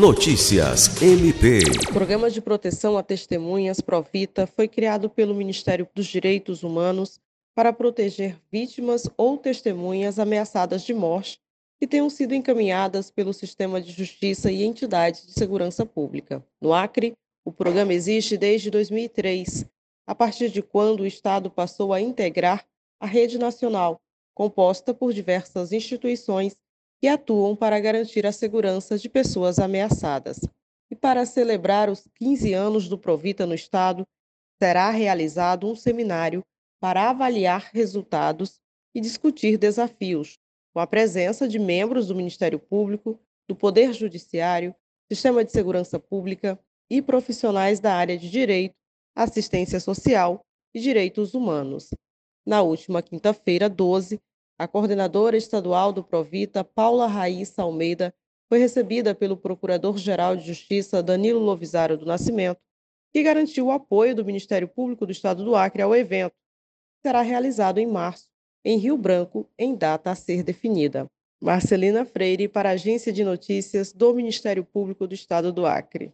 Notícias MP. O Programa de Proteção a Testemunhas Provita foi criado pelo Ministério dos Direitos Humanos para proteger vítimas ou testemunhas ameaçadas de morte que tenham sido encaminhadas pelo sistema de justiça e entidades de segurança pública. No Acre, o programa existe desde 2003, a partir de quando o Estado passou a integrar a rede nacional, composta por diversas instituições que atuam para garantir a segurança de pessoas ameaçadas. E para celebrar os 15 anos do Provita no Estado, será realizado um seminário para avaliar resultados e discutir desafios, com a presença de membros do Ministério Público, do Poder Judiciário, Sistema de Segurança Pública e profissionais da área de Direito, Assistência Social e Direitos Humanos. Na última quinta-feira, 12, a coordenadora estadual do Provita, Paula Raíssa Almeida, foi recebida pelo Procurador-Geral de Justiça, Danilo Lovisaro do Nascimento, que garantiu o apoio do Ministério Público do Estado do Acre ao evento, que será realizado em março, em Rio Branco, em data a ser definida. Marcelina Freire, para a Agência de Notícias do Ministério Público do Estado do Acre.